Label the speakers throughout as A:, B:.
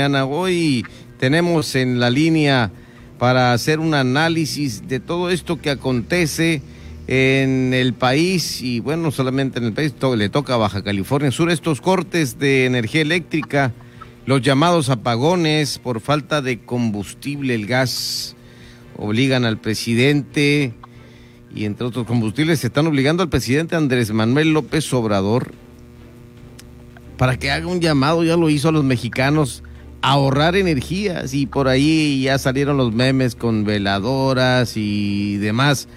A: Hoy tenemos en la línea para hacer un análisis de todo esto que acontece en el país y bueno, no solamente en el país, le toca a Baja California Sur estos cortes de energía eléctrica, los llamados apagones por falta de combustible, el gas, obligan al presidente y entre otros combustibles se están obligando al presidente Andrés Manuel López Obrador para que haga un llamado, ya lo hizo a los mexicanos ahorrar energías y por ahí ya salieron los memes con veladoras y demás.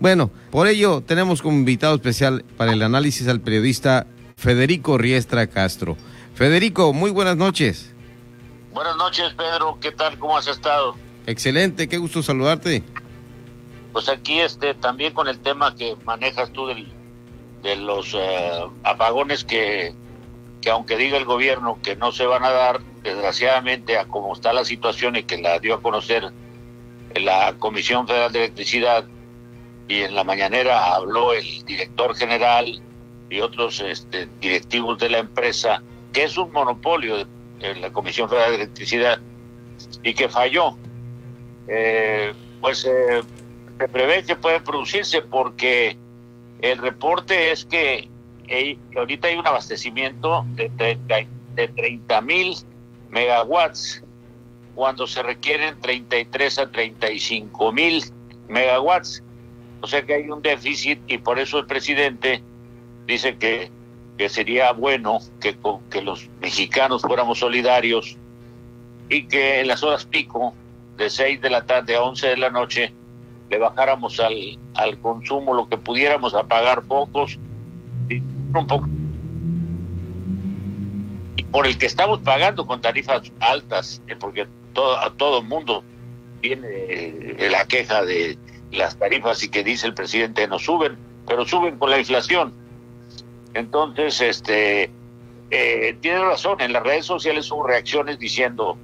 A: Bueno, por ello tenemos como invitado especial para el análisis al periodista Federico Riestra Castro. Federico, muy buenas noches.
B: Buenas noches, Pedro. ¿Qué tal? ¿Cómo has estado?
A: Excelente, qué gusto saludarte.
B: Pues aquí este también con el tema que manejas tú del, de los eh, apagones que que aunque diga el gobierno que no se van a dar, desgraciadamente a cómo está la situación y que la dio a conocer la Comisión Federal de Electricidad y en la mañanera habló el director general y otros este, directivos de la empresa, que es un monopolio de, la Comisión Federal de Electricidad y que falló. Eh, pues eh, se prevé que puede producirse porque el reporte es que ahorita hay un abastecimiento de 30 mil megawatts cuando se requieren 33 a 35 mil megawatts. O sea que hay un déficit y por eso el presidente dice que, que sería bueno que, que los mexicanos fuéramos solidarios y que en las horas pico, de 6 de la tarde a 11 de la noche, le bajáramos al, al consumo lo que pudiéramos a pagar pocos un poco por el que estamos pagando con tarifas altas, eh, porque todo, a todo mundo tiene eh, la queja de las tarifas y que dice el presidente no suben, pero suben con la inflación. Entonces, este, eh, tiene razón, en las redes sociales hubo reacciones diciendo,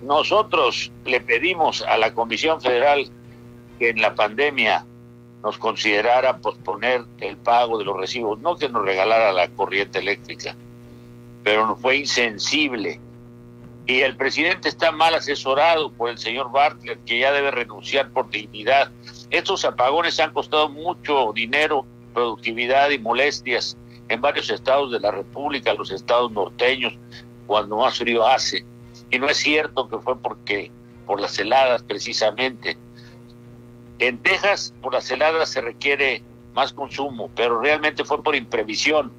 B: nosotros le pedimos a la Comisión Federal que en la pandemia nos considerara posponer el pago de los recibos, no que nos regalara la corriente eléctrica, pero nos fue insensible. Y el presidente está mal asesorado por el señor Bartlett, que ya debe renunciar por dignidad. Estos apagones han costado mucho dinero, productividad y molestias en varios estados de la República, los estados norteños, cuando más frío hace. Y no es cierto que fue porque por las heladas precisamente en Texas, por las heladas se requiere más consumo, pero realmente fue por imprevisión.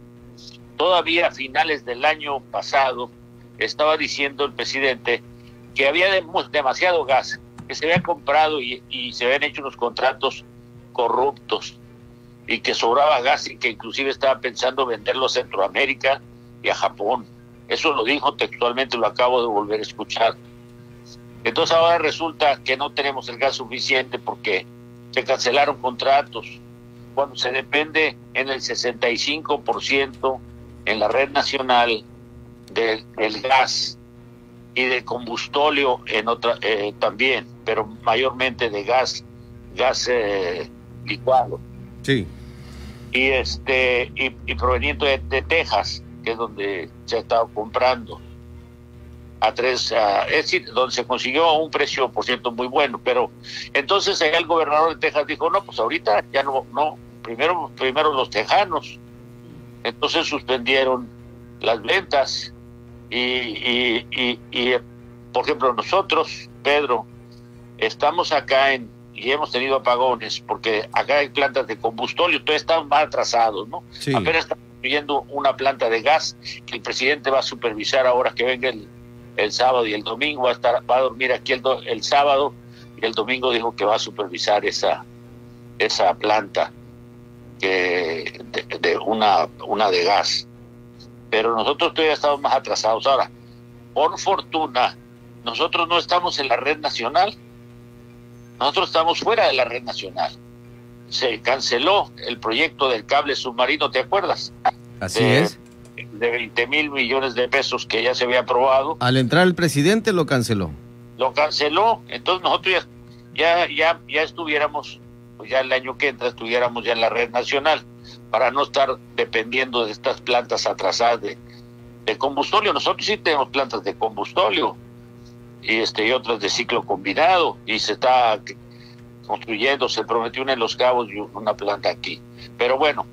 B: Todavía a finales del año pasado estaba diciendo el presidente que había demasiado gas, que se había comprado y, y se habían hecho unos contratos corruptos y que sobraba gas y que inclusive estaba pensando venderlo a Centroamérica y a Japón. Eso lo dijo textualmente, lo acabo de volver a escuchar. Entonces ahora resulta que no tenemos el gas suficiente porque se cancelaron contratos, cuando se depende en el 65% en la red nacional del, gas y de combustóleo en otra eh, también, pero mayormente de gas, gas eh, licuado.
A: Sí.
B: Y este y, proveniente de Texas, que es donde se ha estado comprando a tres, es decir, donde se consiguió un precio, por cierto, muy bueno. Pero entonces el gobernador de Texas dijo, no, pues ahorita ya no, no, primero, primero los tejanos. Entonces suspendieron las ventas y, y, y, por ejemplo, nosotros, Pedro, estamos acá en, y hemos tenido apagones, porque acá hay plantas de combustóleo, todos están más atrasados, ¿no? Apenas estamos viendo una planta de gas que el presidente va a supervisar ahora que venga el el sábado y el domingo, va a, estar, va a dormir aquí el, el sábado y el domingo dijo que va a supervisar esa, esa planta que de, una, una de gas. Pero nosotros todavía estamos más atrasados. Ahora, por fortuna, nosotros no estamos en la red nacional. Nosotros estamos fuera de la red nacional. Se canceló el proyecto del cable submarino, ¿te acuerdas?
A: Así es
B: de 20 mil millones de pesos que ya se había aprobado.
A: Al entrar el presidente lo canceló.
B: Lo canceló, entonces nosotros ya, ya, ya, estuviéramos, pues ya el año que entra estuviéramos ya en la red nacional, para no estar dependiendo de estas plantas atrasadas de, de combustóleo. Nosotros sí tenemos plantas de combustóleo y este y otras de ciclo combinado y se está construyendo, se prometió una en Los Cabos y una planta aquí. Pero bueno,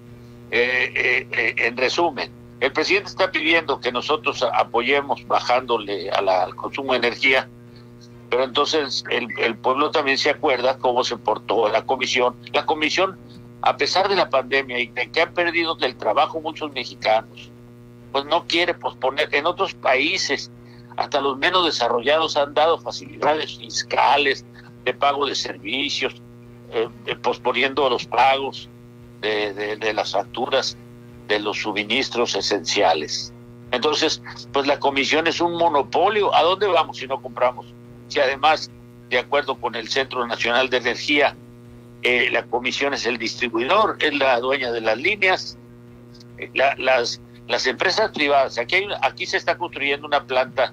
B: eh, eh, eh, en resumen, el presidente está pidiendo que nosotros apoyemos bajándole al consumo de energía, pero entonces el, el pueblo también se acuerda cómo se portó la comisión. La comisión, a pesar de la pandemia y de que ha perdido del trabajo muchos mexicanos, pues no quiere posponer. En otros países, hasta los menos desarrollados han dado facilidades fiscales de pago de servicios, eh, posponiendo los pagos de, de, las facturas de los suministros esenciales. Entonces, pues la comisión es un monopolio. ¿A dónde vamos si no compramos? Si además, de acuerdo con el Centro Nacional de Energía, eh, la comisión es el distribuidor, es la dueña de las líneas, eh, las, las empresas privadas. Aquí, aquí se está construyendo una planta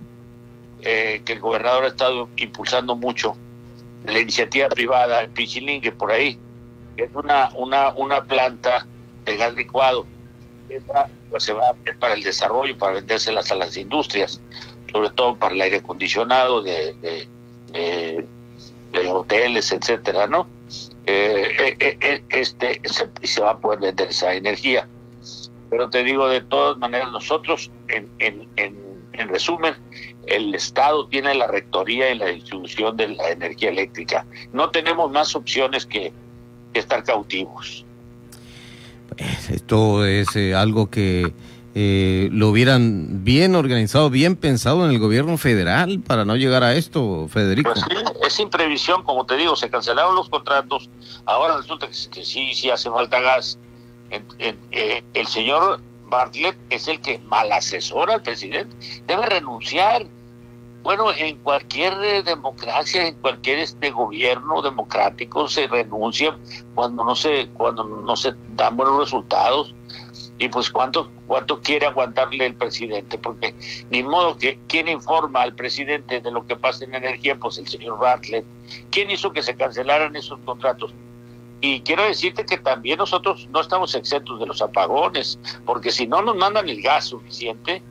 B: eh, que el gobernador ha estado impulsando mucho, la iniciativa privada, el Pichilingue, por ahí, que es una, una, una planta de gas licuado. Pues se va para el desarrollo, para vendérselas a las industrias, sobre todo para el aire acondicionado de, de, hoteles, etcétera, ¿no? Eh, eh, este se, va a poder vender esa energía. Pero te digo, de todas maneras, nosotros, en, en, en, en resumen, el Estado tiene la rectoría y la distribución de la energía eléctrica. No tenemos más opciones que, estar cautivos.
A: Es eh, algo que eh, lo hubieran bien organizado, bien pensado en el gobierno federal para no llegar a esto, Federico.
B: Pues sí, es imprevisión, como te digo, se cancelaron los contratos, ahora resulta que, sí, sí hace falta gas. Eh, el señor Bartlett es el que mal asesora al presidente. Debe renunciar. Bueno, en cualquier eh, democracia, en cualquier este gobierno democrático se renuncia cuando no se cuando no se dan buenos resultados. Y pues cuánto cuánto quiere aguantarle el presidente porque ni modo que quién informa al presidente de lo que pasa en energía pues el señor Bartlett. Quién hizo que se cancelaran esos contratos y quiero decirte que también nosotros no estamos exentos de los apagones, porque si no nos mandan el gas suficiente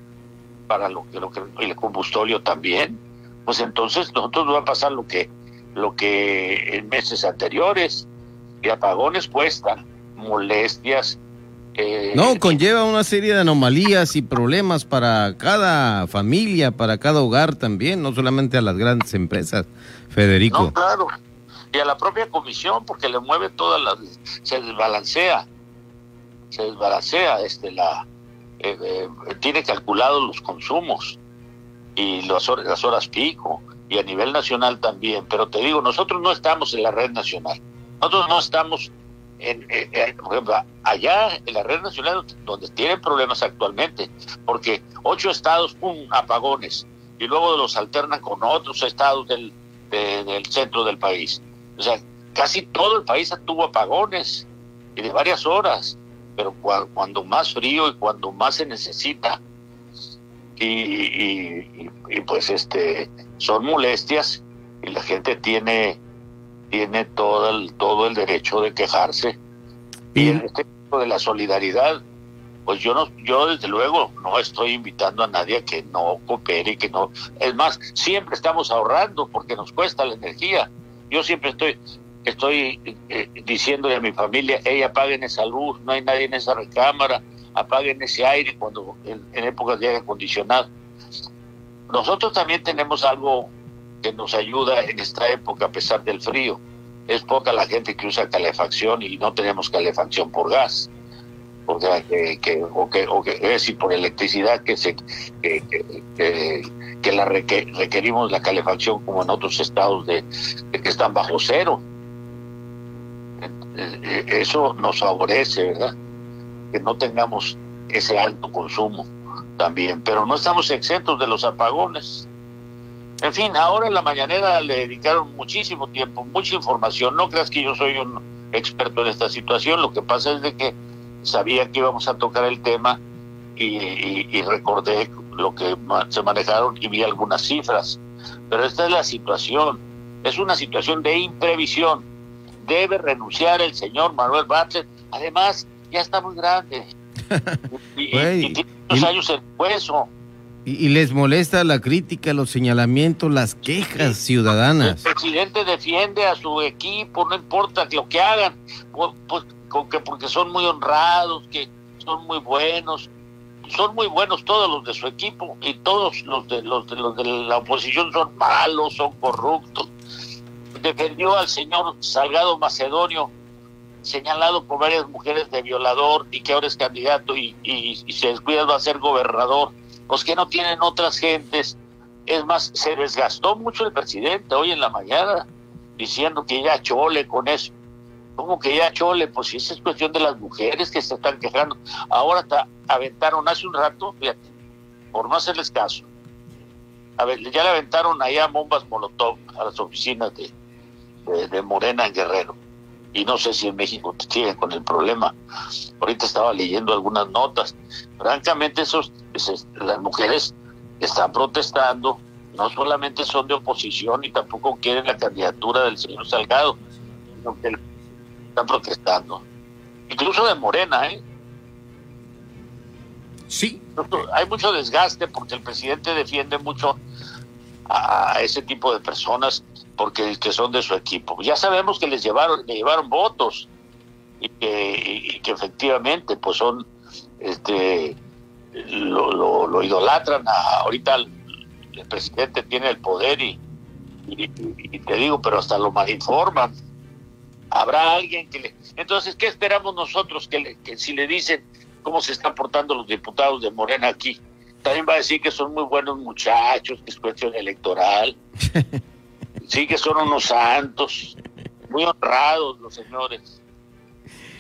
B: para lo que, lo que el combustóleo también, pues entonces nosotros nos va a pasar lo que lo que en meses anteriores y apagones cuestan molestias.
A: Eh, no, conlleva una serie de anomalías y problemas para cada familia, para cada hogar también, no solamente a las grandes empresas, Federico.
B: No, claro y a la propia comisión porque le mueve todas las se desbalancea se desbalancea este la eh, eh, tiene calculados los consumos y las horas, las horas pico y a nivel nacional también pero te digo nosotros no estamos en la red nacional. Nosotros no estamos en, eh, ejemplo allá en la red nacional donde tienen problemas actualmente porque ocho estados pum apagones y luego los alternan con otros estados del, del centro del país. O sea, casi todo el país tuvo apagones y de varias horas, pero cuando más frío y cuando más se necesita. Y, pues este son molestias y la gente tiene tiene todo el, todo el derecho de quejarse. Y en este tipo de la solidaridad, pues yo no, yo desde luego no estoy invitando a nadie a que no coopere y que no, es más, siempre estamos ahorrando porque nos cuesta la energía yo siempre estoy estoy eh, diciéndole a mi familia, ella apaguen esa luz, no hay nadie en esa recámara, apaguen ese aire cuando en, épocas de aire acondicionado. Nosotros también tenemos algo que nos ayuda en esta época a pesar del frío. Es poca la gente que usa calefacción y no tenemos calefacción por gas porque que, o que o que es decir por electricidad que se que, que, la requerimos la calefacción como en otros estados de, que están bajo cero eh, eso nos favorece verdad que no tengamos ese alto consumo también pero no estamos exentos de los apagones en fin ahora en la mañanera le dedicaron muchísimo tiempo mucha información no creas que yo soy un experto en esta situación lo que pasa es de que sabía que íbamos a tocar el tema y, recordé lo que se manejaron y vi algunas cifras. Pero esta es la situación, es una situación de imprevisión. Debe renunciar el señor Manuel Bartlett. Además, ya está muy grande. y, tiene Muchos años el hueso.
A: Y, les molesta la crítica, los señalamientos, las quejas ciudadanas.
B: El presidente defiende a su equipo, no importa lo que hagan, pues, pues que porque son muy honrados, que son muy buenos. Son muy buenos todos los de su equipo y todos los de los de, los de la oposición son malos, son corruptos. Defendió al señor Salgado Macedonio, señalado por varias mujeres de violador y que ahora es candidato y, y se descuida va a ser gobernador los que no tienen otras gentes. Es más, se desgastó mucho el presidente hoy en la mañana diciendo que ya chole con eso. ¿Cómo que ya chole? Pues si esa es cuestión de las mujeres que se están quejando. Ahora aventaron hace un rato, fíjate, por no hacerles caso. A ver, ya le aventaron allá bombas Molotov a las oficinas de, de, Morena en Guerrero. Y no sé si en México siguen con el problema. Ahorita estaba leyendo algunas notas. Francamente, esos las mujeres están protestando, no solamente son de oposición y tampoco quieren la candidatura del señor Salgado, sino que están protestando. Incluso de Morena, ¿eh?
A: Sí.
B: Hay mucho desgaste porque el presidente defiende mucho a ese tipo de personas porque que son de su equipo. Ya sabemos que les llevaron, le llevaron votos y que, y que efectivamente pues son este lo, lo, idolatran. ahorita el, presidente tiene el poder y, te digo, pero hasta lo malinforman. Habrá alguien que le... Entonces, ¿qué esperamos nosotros? Que, que si le dicen cómo se están portando los diputados de Morena aquí, también va a decir que son muy buenos muchachos, que es cuestión electoral. sí, que son unos santos, muy honrados los señores.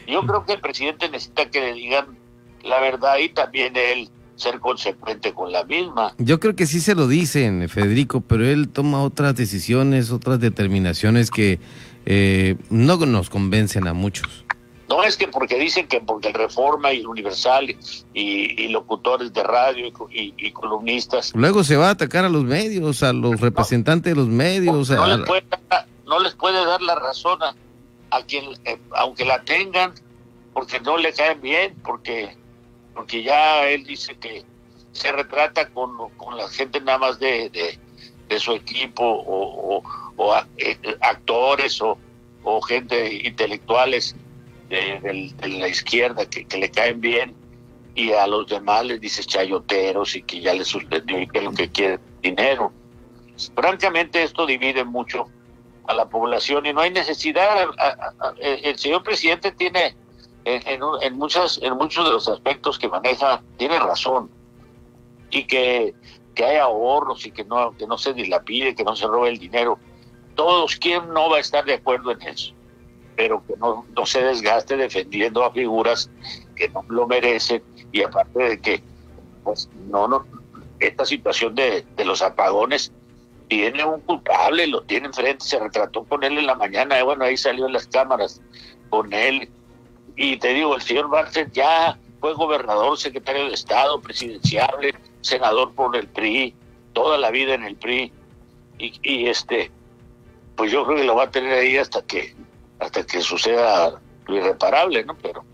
B: Yo creo que el presidente necesita que le digan la verdad y también él ser consecuente con la misma.
A: Yo creo que sí se lo dicen, Federico, pero él toma otras decisiones, otras determinaciones que eh, no nos convencen a muchos.
B: No es que porque dicen que porque el Reforma y el Universal y, locutores de radio y, columnistas.
A: Luego se va a atacar a los medios, a los representantes de los medios.
B: No, les, puede, no les puede dar la razón a, quien, eh, aunque la tengan, porque no le caen bien, porque porque ya él dice que se retrata con, la gente nada más de, de, su equipo o, eh, actores o, gente intelectuales de, la izquierda que, le caen bien y a los demás les dice chayoteros y que ya les suspendió y que lo que quiere dinero. Francamente esto divide mucho a la población y no hay necesidad. el señor presidente tiene en, en, muchas, en muchos de los aspectos que maneja, tiene razón. Y que, que hay ahorros y que no, que no se dilapide, que no se robe el dinero. Todos, ¿quién no va a estar de acuerdo en eso? Pero que no, no se desgaste defendiendo a figuras que no lo merecen y aparte de que, pues, no, no, esta situación de, de los apagones tiene un culpable, lo tiene enfrente, se retrató con él en la mañana, y bueno, ahí salió en las cámaras con él, y te digo, el señor Bartlett ya fue gobernador, secretario de Estado, presidenciable, senador por el PRI, toda la vida en el PRI. Y, este, pues yo creo que lo va a tener ahí hasta que hasta que suceda lo irreparable, ¿no? Pero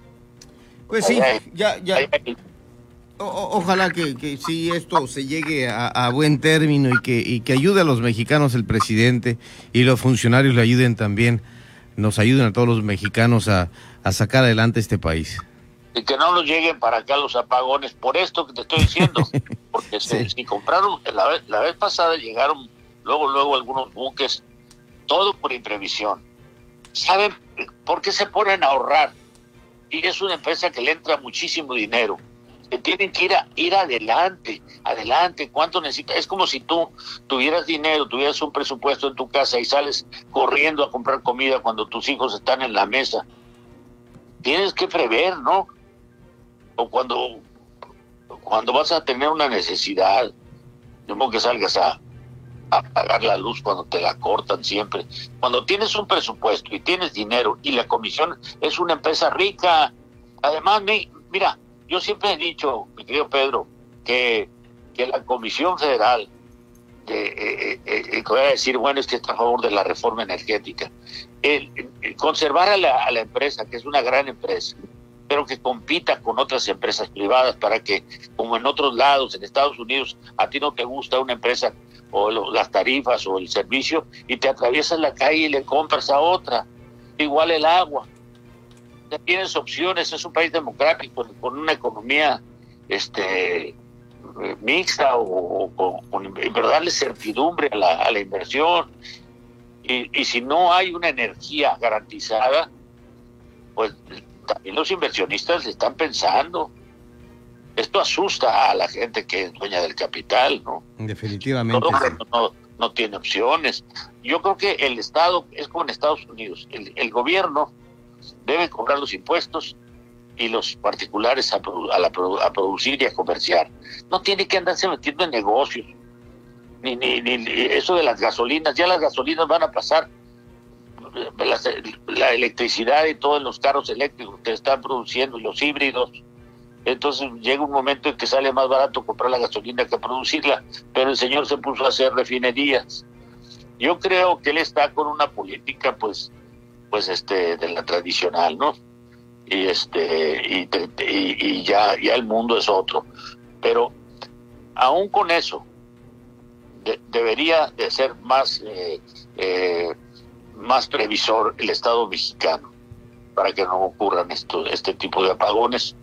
A: pues sí, ya, ya. ojalá que, que sí esto se llegue a, buen término y que, y que ayude a los mexicanos el presidente y los funcionarios le ayuden también, nos ayuden a todos los mexicanos a, a sacar adelante este país.
B: Y que no nos lleguen para acá los apagones, por esto que te estoy diciendo, porque si compraron, la vez, la vez pasada llegaron luego, luego algunos buques, todo por imprevisión. ¿Saben por qué se ponen a ahorrar? Y es una empresa que le entra muchísimo dinero. Que tienen que ir, a, ir adelante, adelante. ¿Cuánto necesitas? Es como si tú tuvieras dinero, tuvieras un presupuesto en tu casa y sales corriendo a comprar comida cuando tus hijos están en la mesa tienes que prever, ¿no? O cuando, cuando vas a tener una necesidad, no que salgas a, apagar la luz cuando te la cortan siempre. Cuando tienes un presupuesto y tienes dinero y la comisión es una empresa rica, además, mira, yo siempre he dicho, mi querido Pedro, que, que la Comisión Federal, eh, eh, eh, voy a decir, bueno, es que está a favor de la reforma energética, conservar a la, empresa, que es una gran empresa, pero que compita con otras empresas privadas para que, como en otros lados, en Estados Unidos, a ti no te gusta una empresa o las tarifas o el servicio y te atraviesas la calle y le compras a otra. Igual el agua. tienes opciones, es un país democrático con una economía este mixta o, con darle certidumbre a la, a la inversión. Y, y si no hay una energía garantizada, pues también los inversionistas están pensando. Esto asusta a la gente que es dueña del capital, ¿no?
A: Definitivamente.
B: no, no, tiene opciones. Yo creo que el Estado es como en Estados Unidos. El, el gobierno debe cobrar los impuestos y los particulares a, a, a, producir y a comerciar. No tiene que andarse metiendo en negocios. Ni, ni, ni eso de las gasolinas. Ya las gasolinas van a pasar la, electricidad y todos los carros eléctricos que están produciendo y los híbridos. Entonces llega un momento en que sale más barato comprar la gasolina que producirla, pero el señor se puso a hacer refinerías. Yo creo que él está con una política, pues, pues este, de la tradicional, ¿no? Y este, y, ya, ya el mundo es otro. Pero aún con eso, debería de ser más eh, eh, más previsor el Estado mexicano para que no ocurran esto, este tipo de apagones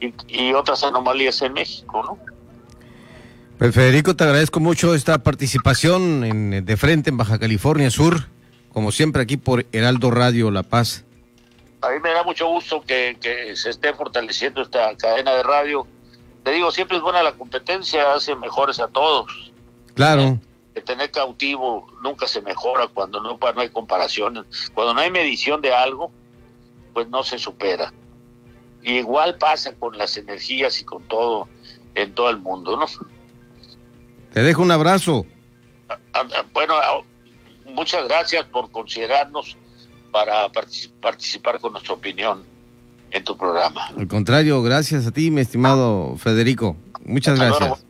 B: y, otras anomalías en México, ¿no?
A: Pues Federico, te agradezco mucho esta participación en, de frente en Baja California Sur, como siempre aquí por Heraldo Radio La Paz.
B: A mí me da mucho gusto que, que se esté fortaleciendo esta cadena de radio. Te digo, siempre es buena la competencia, hace mejores a todos.
A: Claro
B: tener cautivo nunca se mejora cuando no, no hay comparaciones. Cuando no hay medición de algo, pues no se supera. Y igual pasa con las energías y con todo en todo el mundo, ¿no?
A: Te dejo un abrazo.
B: Bueno, muchas gracias por considerarnos para participar con nuestra opinión en tu programa.
A: Al contrario, gracias a ti, mi estimado Federico. Muchas gracias.